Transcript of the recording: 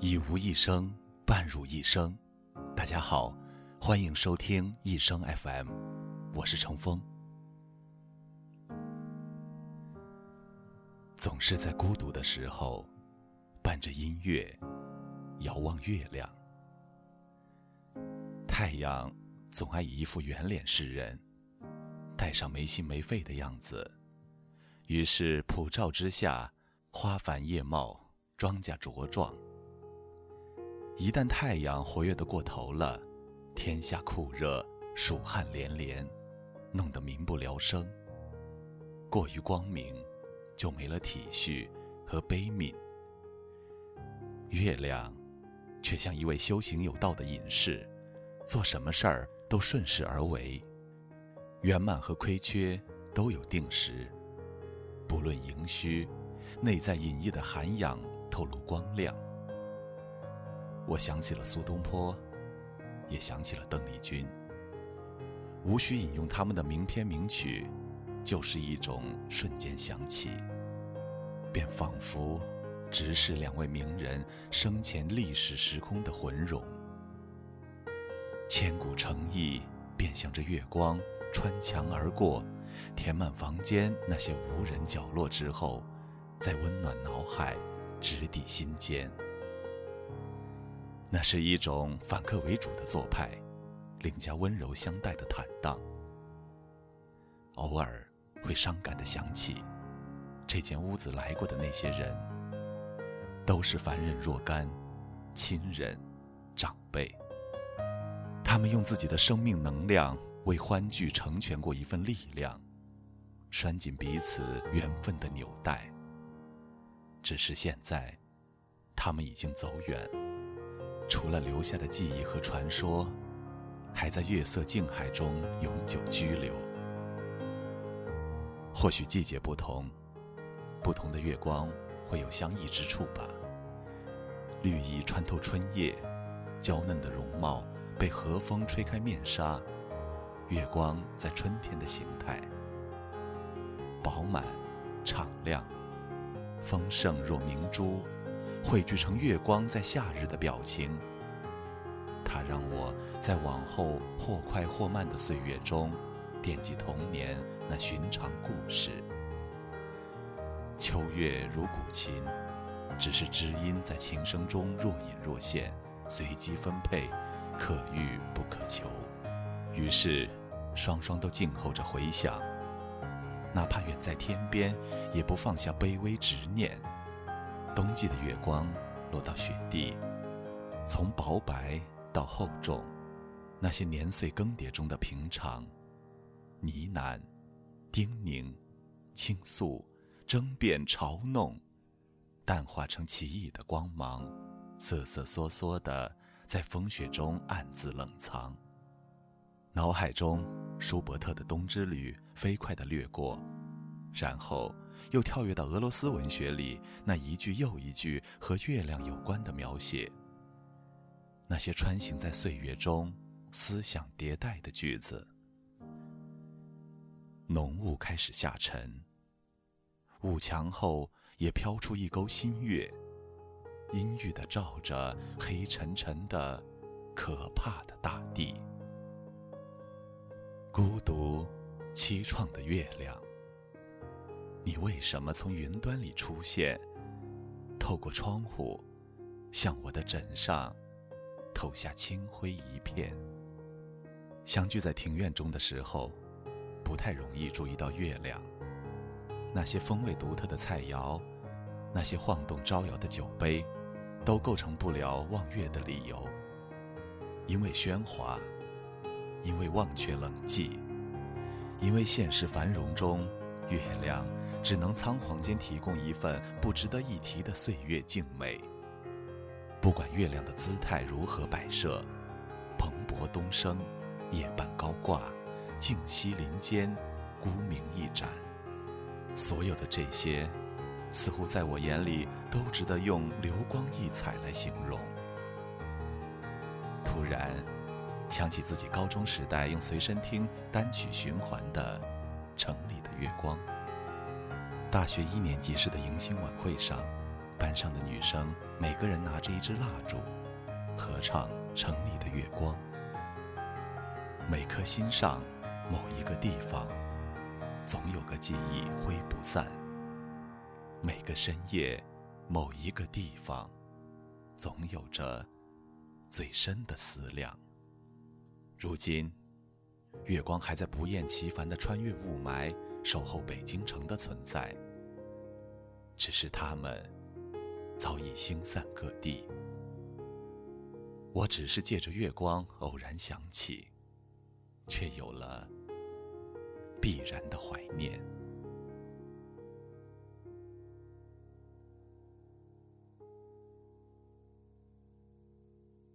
一无一生，伴入一生。大家好，欢迎收听一生 FM，我是程峰。总是在孤独的时候，伴着音乐，遥望月亮。太阳总爱以一副圆脸示人，带上没心没肺的样子。于是普照之下，花繁叶茂，庄稼茁壮。一旦太阳活跃的过头了，天下酷热，蜀汉连连，弄得民不聊生。过于光明，就没了体恤和悲悯。月亮，却像一位修行有道的隐士，做什么事儿都顺势而为，圆满和亏缺都有定时。不论盈虚，内在隐逸的涵养透露光亮。我想起了苏东坡，也想起了邓丽君。无需引用他们的名篇名曲，就是一种瞬间想起，便仿佛直视两位名人生前历史时空的浑融。千古诚意，便向着月光穿墙而过，填满房间那些无人角落之后，再温暖脑海，直抵心间。那是一种反客为主的做派，另加温柔相待的坦荡。偶尔会伤感的想起，这间屋子来过的那些人，都是凡人若干，亲人、长辈。他们用自己的生命能量为欢聚成全过一份力量，拴紧彼此缘分的纽带。只是现在，他们已经走远。除了留下的记忆和传说，还在月色静海中永久居留。或许季节不同，不同的月光会有相异之处吧。绿意穿透春夜，娇嫩的容貌被和风吹开面纱，月光在春天的形态，饱满、敞亮、丰盛若明珠。汇聚成月光在夏日的表情，它让我在往后或快或慢的岁月中，惦记童年那寻常故事。秋月如古琴，只是知音在琴声中若隐若现，随机分配，可遇不可求。于是，双双都静候着回响，哪怕远在天边，也不放下卑微执念。冬季的月光落到雪地，从薄白到厚重，那些年岁更迭中的平常，呢喃、叮咛、倾诉、争辩、嘲弄，淡化成奇异的光芒，瑟瑟缩缩的在风雪中暗自冷藏。脑海中，舒伯特的《冬之旅》飞快地掠过。然后又跳跃到俄罗斯文学里那一句又一句和月亮有关的描写，那些穿行在岁月中、思想迭代的句子。浓雾开始下沉，雾墙后也飘出一钩新月，阴郁地照着黑沉沉的、可怕的大地。孤独、凄怆的月亮。你为什么从云端里出现？透过窗户，向我的枕上投下清辉一片。相聚在庭院中的时候，不太容易注意到月亮。那些风味独特的菜肴，那些晃动招摇的酒杯，都构成不了望月的理由。因为喧哗，因为忘却冷寂，因为现实繁荣中。月亮只能仓皇间提供一份不值得一提的岁月静美。不管月亮的姿态如何摆设，蓬勃东升，夜半高挂，静息林间，孤明一盏，所有的这些，似乎在我眼里都值得用流光溢彩来形容。突然，想起自己高中时代用随身听单曲循环。的月光。大学一年级时的迎新晚会上，班上的女生每个人拿着一支蜡烛，合唱《城里的月光》。每颗心上，某一个地方，总有个记忆挥不散。每个深夜，某一个地方，总有着最深的思量。如今，月光还在不厌其烦地穿越雾霾，守候北京城的存在。只是他们早已星散各地，我只是借着月光偶然想起，却有了必然的怀念。